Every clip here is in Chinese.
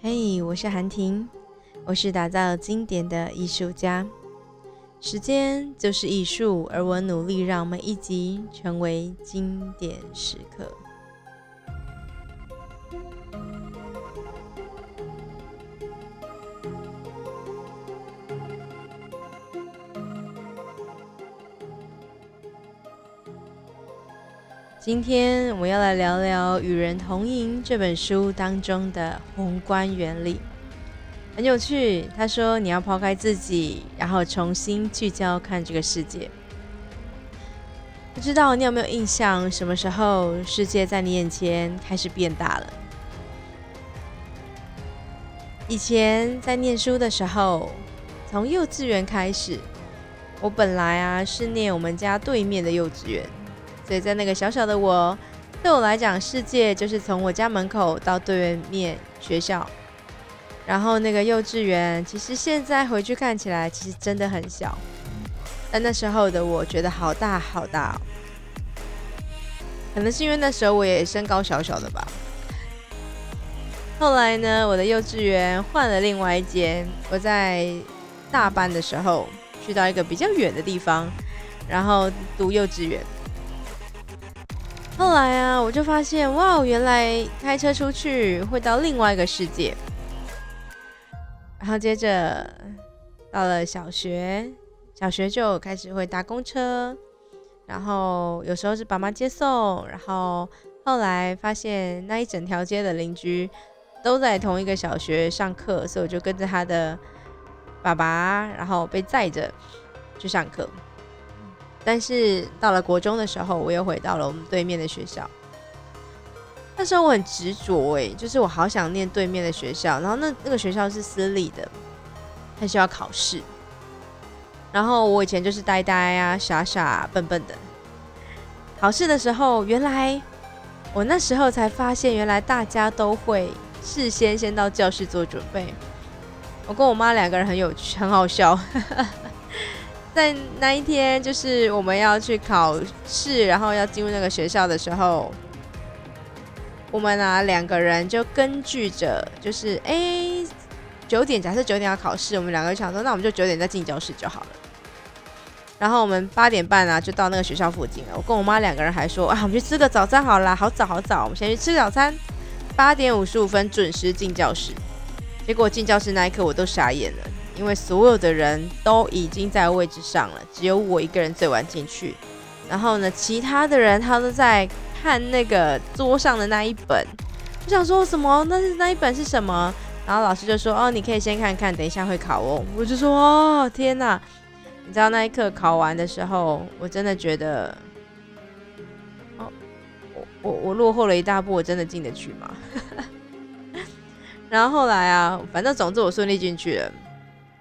嘿，我是韩婷，我是打造经典的艺术家。时间就是艺术，而我努力让每一集成为经典时刻。今天我们要来聊聊《与人同赢》这本书当中的宏观原理，很有趣。他说：“你要抛开自己，然后重新聚焦看这个世界。”不知道你有没有印象，什么时候世界在你眼前开始变大了？以前在念书的时候，从幼稚园开始，我本来啊是念我们家对面的幼稚园。所以在那个小小的我，对我来讲，世界就是从我家门口到对面学校，然后那个幼稚园，其实现在回去看起来，其实真的很小，但那时候的我觉得好大好大，可能是因为那时候我也身高小小的吧。后来呢，我的幼稚园换了另外一间，我在大班的时候去到一个比较远的地方，然后读幼稚园。后来啊，我就发现哇，原来开车出去会到另外一个世界。然后接着到了小学，小学就开始会搭公车，然后有时候是爸妈接送。然后后来发现那一整条街的邻居都在同一个小学上课，所以我就跟着他的爸爸，然后被载着去上课。但是到了国中的时候，我又回到了我们对面的学校。那时候我很执着，哎，就是我好想念对面的学校。然后那那个学校是私立的，它需要考试。然后我以前就是呆呆啊、傻傻、笨笨的。考试的时候，原来我那时候才发现，原来大家都会事先先到教室做准备。我跟我妈两个人很有趣，很好笑。在那一天，就是我们要去考试，然后要进入那个学校的时候，我们啊两个人就根据着，就是哎九点，假设九点要考试，我们两个想说，那我们就九点再进教室就好了。然后我们八点半啊就到那个学校附近了。我跟我妈两个人还说啊，我们去吃个早餐好啦，好早好早，我们先去吃早餐。八点五十五分准时进教室，结果进教室那一刻，我都傻眼了。因为所有的人都已经在位置上了，只有我一个人最晚进去。然后呢，其他的人他都在看那个桌上的那一本。我想说什么？那是那一本是什么？然后老师就说：“哦，你可以先看看，等一下会考哦。”我就说：“哦，天哪！”你知道那一刻考完的时候，我真的觉得，哦，我我我落后了一大步，我真的进得去吗？然后后来啊，反正总之我顺利进去了。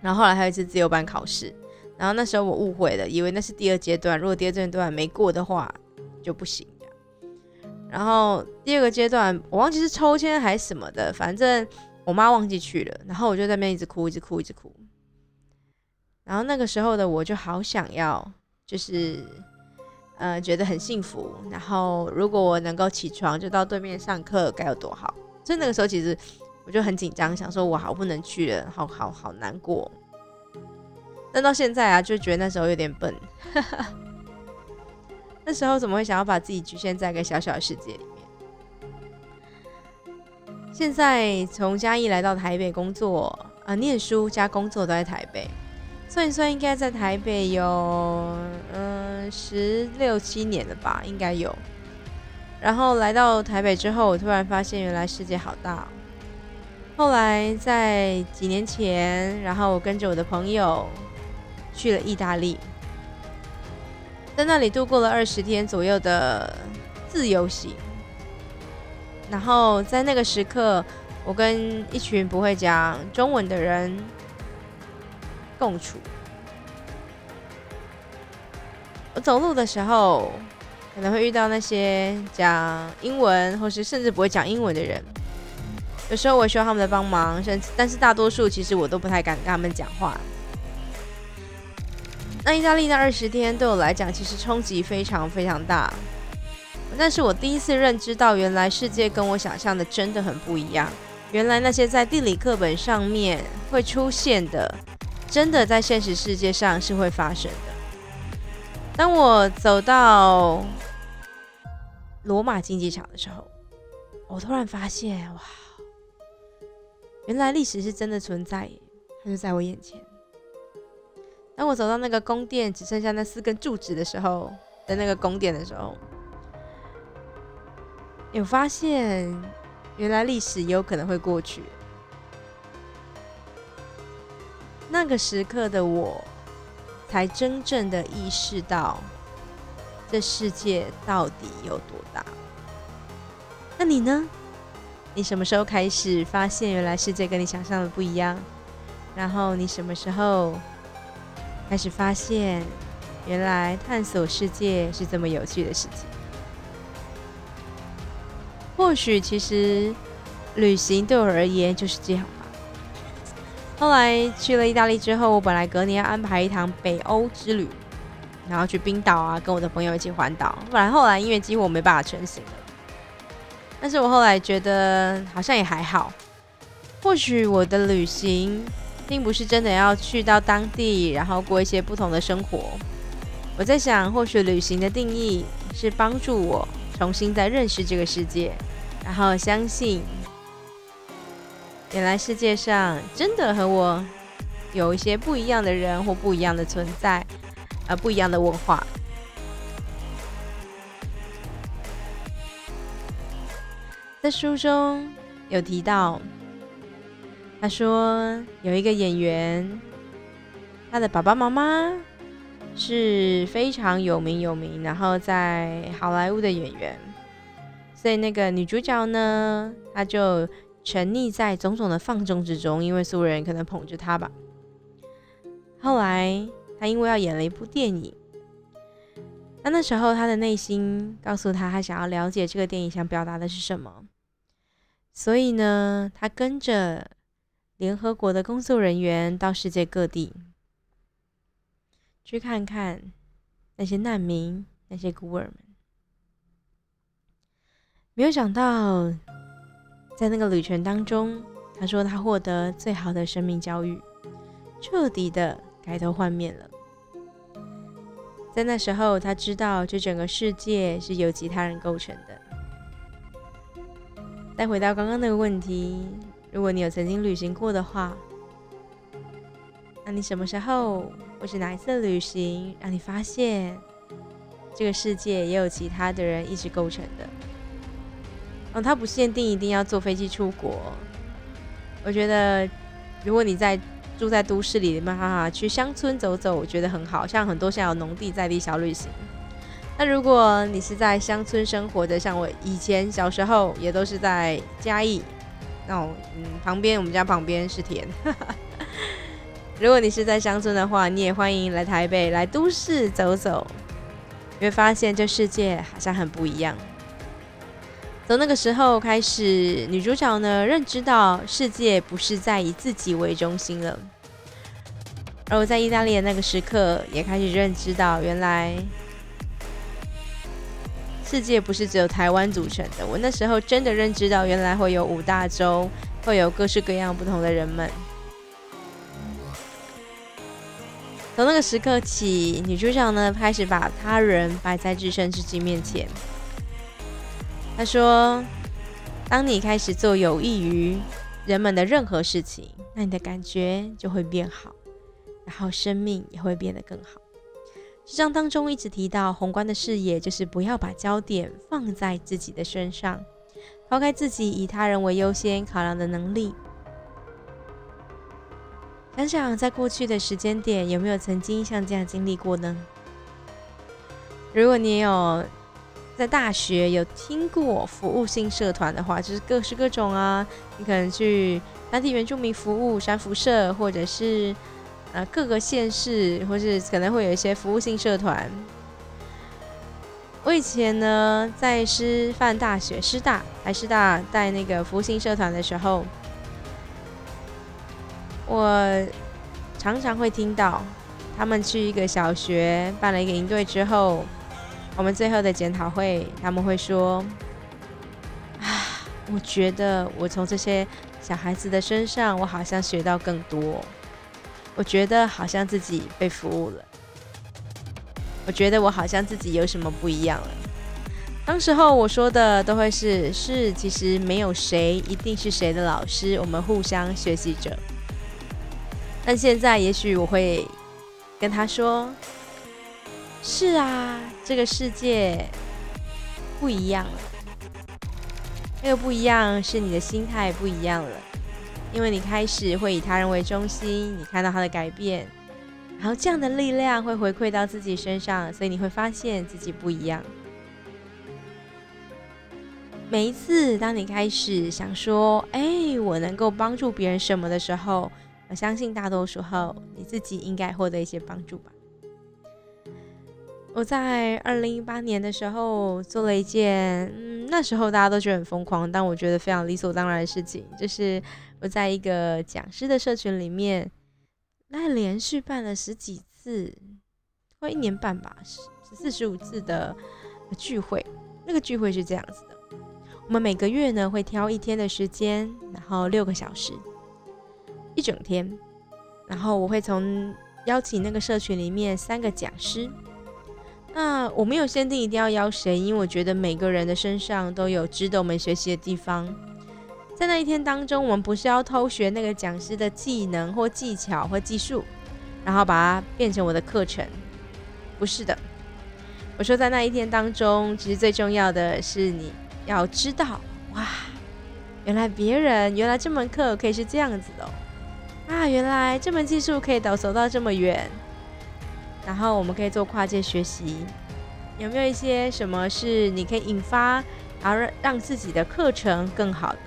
然后后来还有一次自由班考试，然后那时候我误会了，以为那是第二阶段，如果第二阶段没过的话就不行。然后第二个阶段我忘记是抽签还是什么的，反正我妈忘记去了，然后我就在那边一直哭，一直哭，一直哭。然后那个时候的我就好想要，就是呃觉得很幸福。然后如果我能够起床就到对面上课该有多好。所以那个时候其实。我就很紧张，想说我好不能去了，好好好难过。但到现在啊，就觉得那时候有点笨。那时候怎么会想要把自己局限在一个小小的世界里面？现在从嘉义来到台北工作啊，念书加工作都在台北，算一算应该在台北有嗯十六七年了吧，应该有。然后来到台北之后，我突然发现原来世界好大。后来在几年前，然后我跟着我的朋友去了意大利，在那里度过了二十天左右的自由行。然后在那个时刻，我跟一群不会讲中文的人共处。我走路的时候，可能会遇到那些讲英文，或是甚至不会讲英文的人。有时候我需要他们的帮忙，甚至但是大多数其实我都不太敢跟他们讲话。那意大利那二十天对我来讲，其实冲击非常非常大。那是我第一次认知到，原来世界跟我想象的真的很不一样。原来那些在地理课本上面会出现的，真的在现实世界上是会发生的。当我走到罗马竞技场的时候，我突然发现，哇，原来历史是真的存在，它就在我眼前。当我走到那个宫殿，只剩下那四根柱子的时候，在那个宫殿的时候，有发现。原来历史也有可能会过去。那个时刻的我，才真正的意识到，这世界到底有多大。那你呢？你什么时候开始发现，原来世界跟你想象的不一样？然后你什么时候开始发现，原来探索世界是这么有趣的事情？或许其实旅行对我而言就是这样吧。后来去了意大利之后，我本来隔年要安排一趟北欧之旅，然后去冰岛啊，跟我的朋友一起环岛。不然后来因为几乎我没办法成行。但是我后来觉得好像也还好。或许我的旅行并不是真的要去到当地，然后过一些不同的生活。我在想，或许旅行的定义是帮助我重新再认识这个世界。然后相信，原来世界上真的和我有一些不一样的人或不一样的存在，呃，不一样的文化。书中有提到，他说有一个演员，他的爸爸妈妈是非常有名有名，然后在好莱坞的演员。所以那个女主角呢，她就沉溺在种种的放纵之中，因为所有人可能捧着她吧。后来她因为要演了一部电影，那那时候她的内心告诉她，她想要了解这个电影想表达的是什么。所以呢，他跟着联合国的工作人员到世界各地去看看那些难民、那些孤儿们。没有想到，在那个旅程当中，他说他获得最好的生命教育，彻底的改头换面了。在那时候，他知道这整个世界是由其他人构成的。再回到刚刚那个问题，如果你有曾经旅行过的话，那你什么时候或是哪一次旅行，让你发现这个世界也有其他的人一直构成的？哦，它不限定一定要坐飞机出国。我觉得，如果你在住在都市里，没办法去乡村走走，我觉得很好。像很多像有农地在地小旅行。那如果你是在乡村生活的，像我以前小时候也都是在嘉义，那种嗯旁边我们家旁边是田。如果你是在乡村的话，你也欢迎来台北来都市走走，你会发现这世界好像很不一样。从那个时候开始，女主角呢认知到世界不是在以自己为中心了。而我在意大利的那个时刻，也开始认知到，原来世界不是只有台湾组成的。我那时候真的认知到，原来会有五大洲，会有各式各样不同的人们。从那个时刻起，女主角呢开始把他人摆在自身自己面前。她说：“当你开始做有益于人们的任何事情，那你的感觉就会变好，然后生命也会变得更好。”诗章当中一直提到宏观的视野，就是不要把焦点放在自己的身上，抛开自己以他人为优先考量的能力。想想在过去的时间点，有没有曾经像这样经历过呢？如果你有。在大学有听过服务性社团的话，就是各式各种啊，你可能去当地原住民服务、山福社，或者是呃各个县市，或是可能会有一些服务性社团。我以前呢在师范大学、师大还师大带那个服务性社团的时候，我常常会听到他们去一个小学办了一个营队之后。我们最后的检讨会，他们会说：“啊，我觉得我从这些小孩子的身上，我好像学到更多。我觉得好像自己被服务了。我觉得我好像自己有什么不一样了。当时候我说的都会是是，其实没有谁一定是谁的老师，我们互相学习着。但现在也许我会跟他说：“是啊，这个世界不一样了。那个不一样是你的心态不一样了，因为你开始会以他人为中心，你看到他的改变，然后这样的力量会回馈到自己身上，所以你会发现自己不一样。每一次当你开始想说：‘哎，我能够帮助别人什么的时候’，我相信大多数后你自己应该获得一些帮助吧。我在二零一八年的时候做了一件，嗯，那时候大家都觉得很疯狂，但我觉得非常理所当然的事情，就是我在一个讲师的社群里面，那连续办了十几次，快一年半吧，十四十五次的聚会。那个聚会是这样子的，我们每个月呢会挑一天的时间，然后六个小时。一整天，然后我会从邀请那个社群里面三个讲师。那我没有限定一定要邀谁，因为我觉得每个人的身上都有值得我们学习的地方。在那一天当中，我们不是要偷学那个讲师的技能或技巧或技术，然后把它变成我的课程，不是的。我说在那一天当中，其实最重要的是你要知道，哇，原来别人原来这门课可以是这样子的。啊，原来这门技术可以导走到这么远，然后我们可以做跨界学习。有没有一些什么是你可以引发，然后让让自己的课程更好的？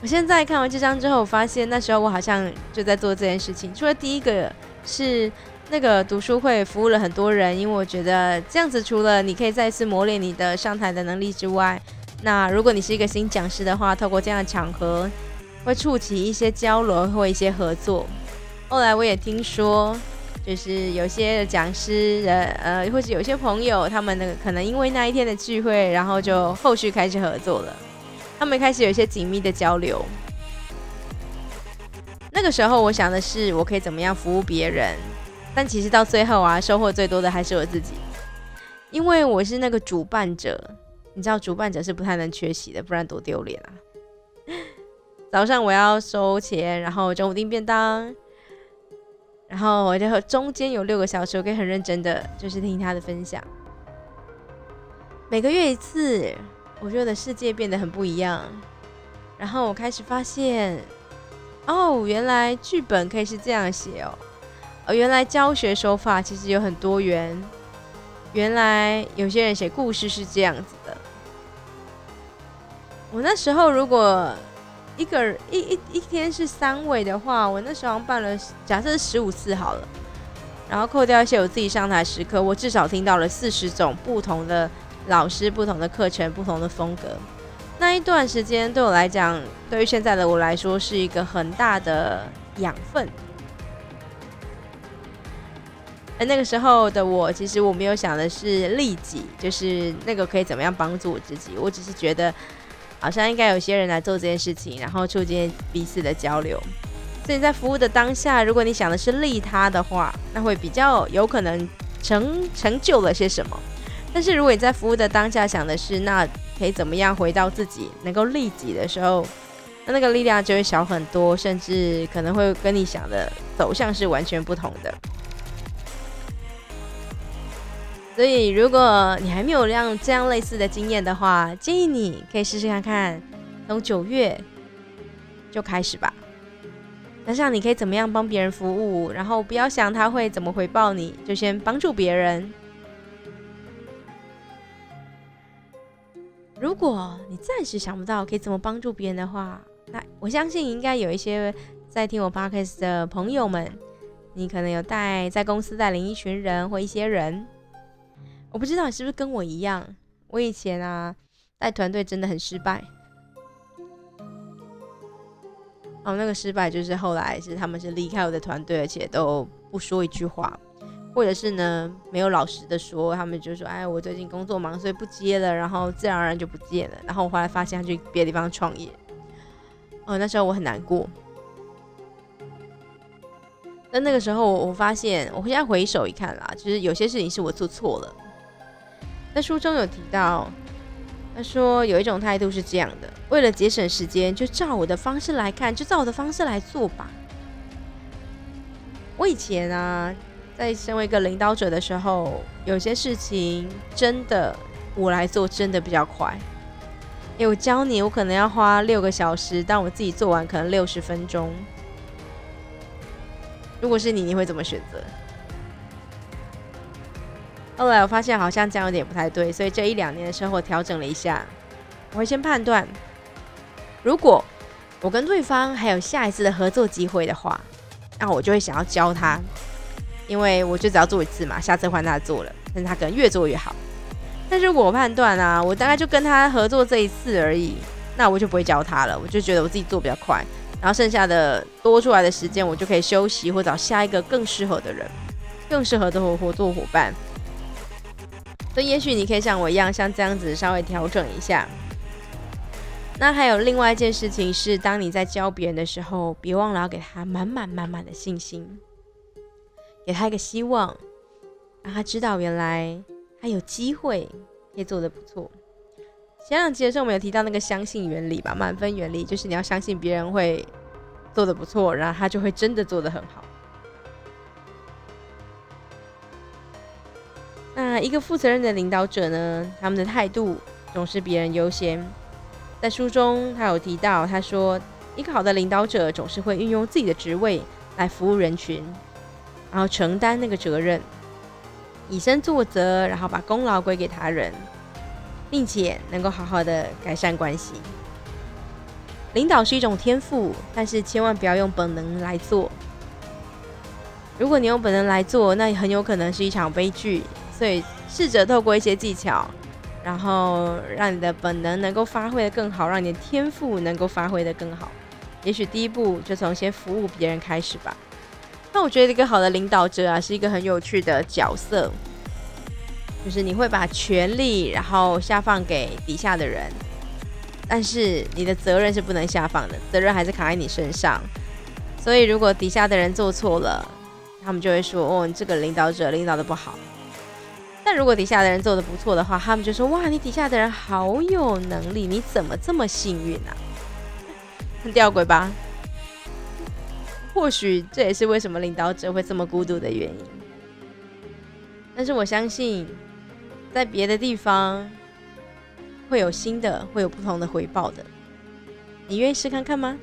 我现在看完这张之后，我发现那时候我好像就在做这件事情。除了第一个是那个读书会服务了很多人，因为我觉得这样子，除了你可以再次磨练你的上台的能力之外，那如果你是一个新讲师的话，透过这样的场合。会触起一些交流或一些合作。后来我也听说，就是有些讲师呃呃，或者有些朋友，他们那个可能因为那一天的聚会，然后就后续开始合作了。他们开始有一些紧密的交流。那个时候，我想的是我可以怎么样服务别人，但其实到最后啊，收获最多的还是我自己，因为我是那个主办者。你知道，主办者是不太能缺席的，不然多丢脸啊！早上我要收钱，然后中午订便当，然后我就中间有六个小时，我可以很认真的就是听他的分享。每个月一次，我觉得世界变得很不一样。然后我开始发现，哦，原来剧本可以是这样写哦，哦，原来教学手法其实有很多元，原来有些人写故事是这样子的。我那时候如果。一个一一一天是三位的话，我那时候办了，假设是十五次好了，然后扣掉一些我自己上台时刻，我至少听到了四十种不同的老师、不同的课程、不同的风格。那一段时间对我来讲，对于现在的我来说，是一个很大的养分。而那个时候的我，其实我没有想的是利己，就是那个可以怎么样帮助我自己，我只是觉得。好像应该有些人来做这件事情，然后促进彼此的交流。所以在服务的当下，如果你想的是利他的话，那会比较有可能成成就了些什么。但是如果你在服务的当下想的是那可以怎么样回到自己能够利己的时候，那那个力量就会小很多，甚至可能会跟你想的走向是完全不同的。所以，如果你还没有让这样类似的经验的话，建议你可以试试看看，从九月就开始吧。想想你可以怎么样帮别人服务，然后不要想他会怎么回报你，就先帮助别人。如果你暂时想不到可以怎么帮助别人的话，那我相信应该有一些在听我 podcast 的朋友们，你可能有带在公司带领一群人或一些人。我不知道你是不是跟我一样，我以前啊带团队真的很失败。哦，那个失败就是后来是他们是离开我的团队，而且都不说一句话。或者是呢没有老实的说，他们就说，哎，我最近工作忙，所以不接了，然后自然而然就不见了。然后我后来发现他去别的地方创业，哦，那时候我很难过。但那个时候我发现，我现在回首一看啦，其实有些事情是我做错了。在书中有提到，他说有一种态度是这样的：为了节省时间，就照我的方式来看，就照我的方式来做吧。我以前啊，在身为一个领导者的时候，有些事情真的我来做真的比较快。哎，我教你，我可能要花六个小时，但我自己做完可能六十分钟。如果是你，你会怎么选择？后来我发现好像这样有点不太对，所以这一两年的生活调整了一下。我会先判断，如果我跟对方还有下一次的合作机会的话，那我就会想要教他，因为我就只要做一次嘛，下次换他做了，但是他可能越做越好。但是我判断啊，我大概就跟他合作这一次而已，那我就不会教他了，我就觉得我自己做比较快。然后剩下的多出来的时间，我就可以休息或找下一个更适合的人，更适合的合合作伙伴。所以也许你可以像我一样，像这样子稍微调整一下。那还有另外一件事情是，当你在教别人的时候，别忘了要给他满满满满的信心，给他一个希望，让他知道原来他有机会可以做的不错。前两集的时候，我们有提到那个相信原理吧，满分原理就是你要相信别人会做的不错，然后他就会真的做的很好。那一个负责任的领导者呢，他们的态度总是别人优先。在书中，他有提到，他说一个好的领导者总是会运用自己的职位来服务人群，然后承担那个责任，以身作则，然后把功劳归给他人。并且能够好好的改善关系。领导是一种天赋，但是千万不要用本能来做。如果你用本能来做，那很有可能是一场悲剧。所以试着透过一些技巧，然后让你的本能能够发挥的更好，让你的天赋能够发挥的更好。也许第一步就从先服务别人开始吧。那我觉得一个好的领导者啊，是一个很有趣的角色。就是你会把权力然后下放给底下的人，但是你的责任是不能下放的，责任还是卡在你身上。所以如果底下的人做错了，他们就会说：“哦，这个领导者领导的不好。”如果底下的人做的不错的话，他们就说：“哇，你底下的人好有能力，你怎么这么幸运啊？”很吊诡吧？或许这也是为什么领导者会这么孤独的原因。但是我相信。在别的地方会有新的，会有不同的回报的。你愿意试看看吗？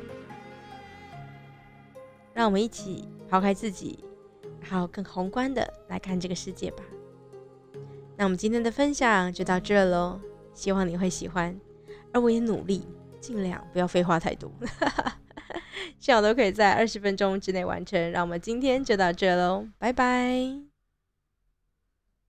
让我们一起抛开自己，然后更宏观的来看这个世界吧。那我们今天的分享就到这喽，希望你会喜欢。而我也努力，尽量不要废话太多，希望都可以在二十分钟之内完成。让我们今天就到这喽，拜拜。